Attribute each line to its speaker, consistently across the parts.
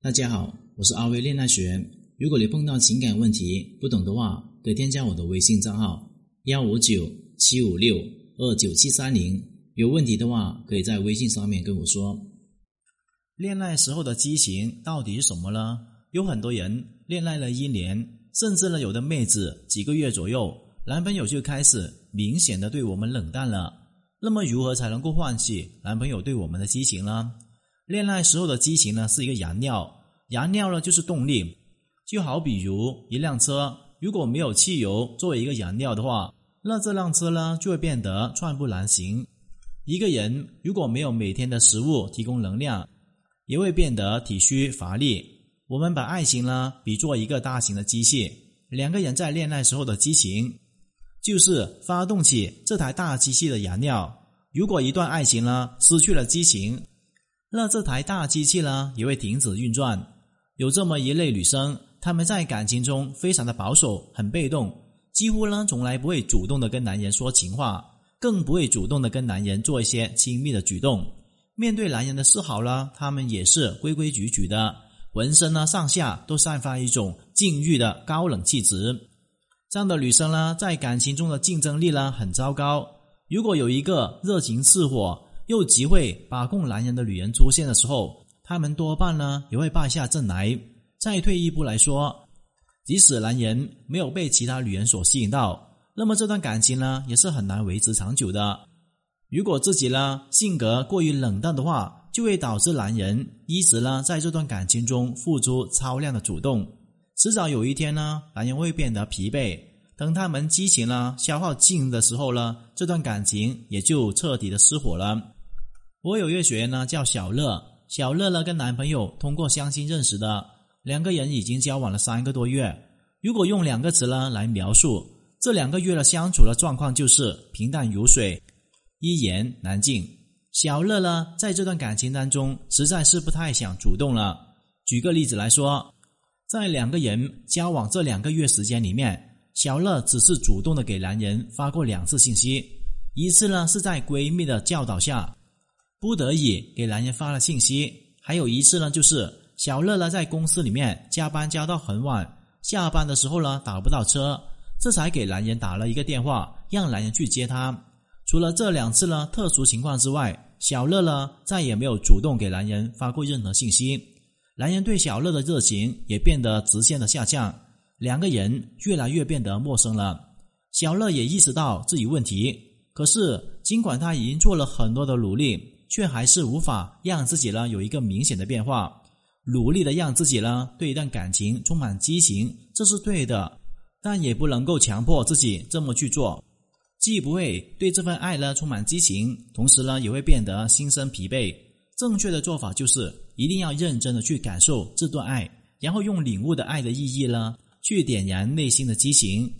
Speaker 1: 大家好，我是阿威恋爱学。如果你碰到情感问题不懂的话，可以添加我的微信账号幺五九七五六二九七三零。有问题的话，可以在微信上面跟我说。
Speaker 2: 恋爱时候的激情到底是什么呢？有很多人恋爱了一年，甚至呢有的妹子几个月左右，男朋友就开始明显的对我们冷淡了。那么如何才能够唤起男朋友对我们的激情呢？恋爱时候的激情呢，是一个燃料，燃料呢就是动力，就好比如一辆车，如果没有汽油作为一个燃料的话，那这辆车呢就会变得寸步难行。一个人如果没有每天的食物提供能量，也会变得体虚乏力。我们把爱情呢比作一个大型的机器，两个人在恋爱时候的激情，就是发动起这台大机器的燃料。如果一段爱情呢失去了激情，那这台大机器呢也会停止运转。有这么一类女生，她们在感情中非常的保守，很被动，几乎呢从来不会主动的跟男人说情话，更不会主动的跟男人做一些亲密的举动。面对男人的示好呢，她们也是规规矩矩的，浑身呢上下都散发一种禁欲的高冷气质。这样的女生呢，在感情中的竞争力呢很糟糕。如果有一个热情似火，又极会把控男人的女人出现的时候，他们多半呢也会败下阵来。再退一步来说，即使男人没有被其他女人所吸引到，那么这段感情呢也是很难维持长久的。如果自己呢性格过于冷淡的话，就会导致男人一直呢在这段感情中付出超量的主动，迟早有一天呢，男人会变得疲惫。等他们激情呢消耗尽的时候呢，这段感情也就彻底的失火了。我有一个学员呢，叫小乐。小乐呢，跟男朋友通过相亲认识的，两个人已经交往了三个多月。如果用两个词呢来描述这两个月的相处的状况，就是平淡如水，一言难尽。小乐呢，在这段感情当中，实在是不太想主动了。举个例子来说，在两个人交往这两个月时间里面，小乐只是主动的给男人发过两次信息，一次呢是在闺蜜的教导下。不得已给男人发了信息，还有一次呢，就是小乐呢在公司里面加班加到很晚，下班的时候呢打不到车，这才给男人打了一个电话，让男人去接他。除了这两次呢特殊情况之外，小乐呢再也没有主动给男人发过任何信息，男人对小乐的热情也变得直线的下降，两个人越来越变得陌生了。小乐也意识到自己问题，可是尽管他已经做了很多的努力。却还是无法让自己呢有一个明显的变化，努力的让自己呢对一段感情充满激情，这是对的，但也不能够强迫自己这么去做，既不会对这份爱呢充满激情，同时呢也会变得心生疲惫。正确的做法就是一定要认真的去感受这段爱，然后用领悟的爱的意义呢去点燃内心的激情，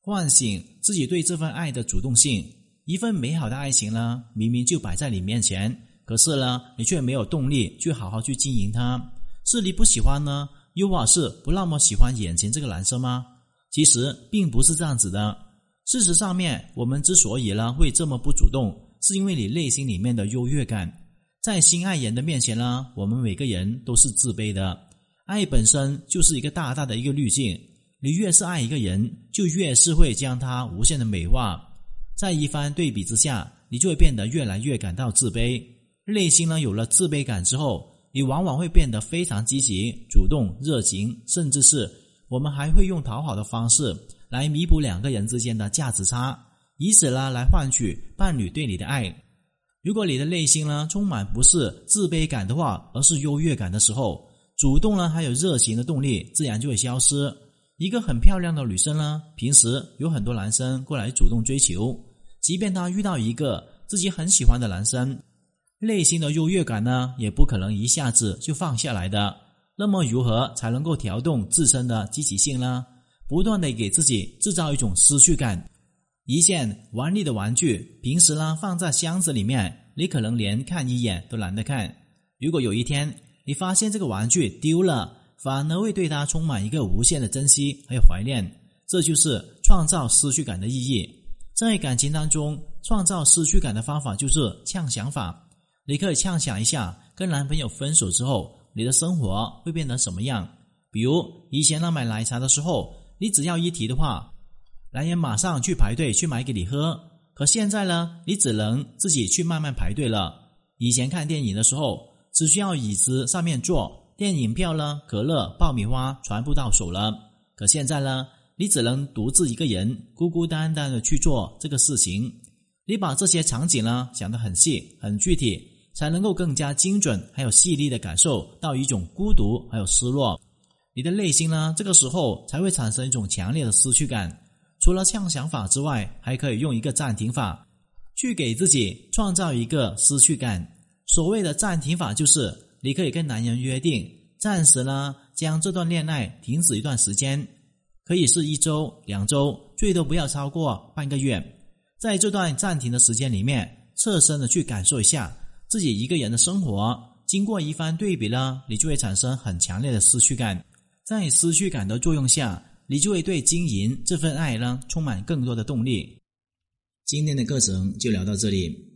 Speaker 2: 唤醒自己对这份爱的主动性。一份美好的爱情呢，明明就摆在你面前，可是呢，你却没有动力去好好去经营它。是你不喜欢呢，又或是不那么喜欢眼前这个男生吗？其实并不是这样子的。事实上面，我们之所以呢会这么不主动，是因为你内心里面的优越感。在心爱人的面前呢，我们每个人都是自卑的。爱本身就是一个大大的一个滤镜，你越是爱一个人，就越是会将他无限的美化。在一番对比之下，你就会变得越来越感到自卑。内心呢有了自卑感之后，你往往会变得非常积极、主动、热情，甚至是我们还会用讨好的方式来弥补两个人之间的价值差，以此呢来换取伴侣对你的爱。如果你的内心呢充满不是自卑感的话，而是优越感的时候，主动呢还有热情的动力自然就会消失。一个很漂亮的女生呢，平时有很多男生过来主动追求。即便她遇到一个自己很喜欢的男生，内心的优越感呢，也不可能一下子就放下来的。那么，如何才能够调动自身的积极性呢？不断的给自己制造一种失去感。一件玩腻的玩具，平时呢放在箱子里面，你可能连看一眼都懒得看。如果有一天你发现这个玩具丢了，反而会对他充满一个无限的珍惜还有怀念。这就是创造失去感的意义。在感情当中，创造失去感的方法就是呛想法。你可以呛想一下，跟男朋友分手之后，你的生活会变得什么样？比如以前呢，买奶茶的时候，你只要一提的话，男人马上去排队去买给你喝。可现在呢，你只能自己去慢慢排队了。以前看电影的时候，只需要椅子上面坐，电影票呢、可乐、爆米花全部到手了。可现在呢，你只能独自一个人孤孤单单的去做这个事情。你把这些场景呢想得很细、很具体，才能够更加精准还有细腻的感受到一种孤独还有失落。你的内心呢，这个时候才会产生一种强烈的失去感。除了呛想法之外，还可以用一个暂停法，去给自己创造一个失去感。所谓的暂停法，就是你可以跟男人约定，暂时呢将这段恋爱停止一段时间，可以是一周、两周，最多不要超过半个月。在这段暂停的时间里面，侧身的去感受一下自己一个人的生活。经过一番对比呢，你就会产生很强烈的失去感。在失去感的作用下，你就会对经营这份爱呢充满更多的动力。
Speaker 1: 今天的课程就聊到这里。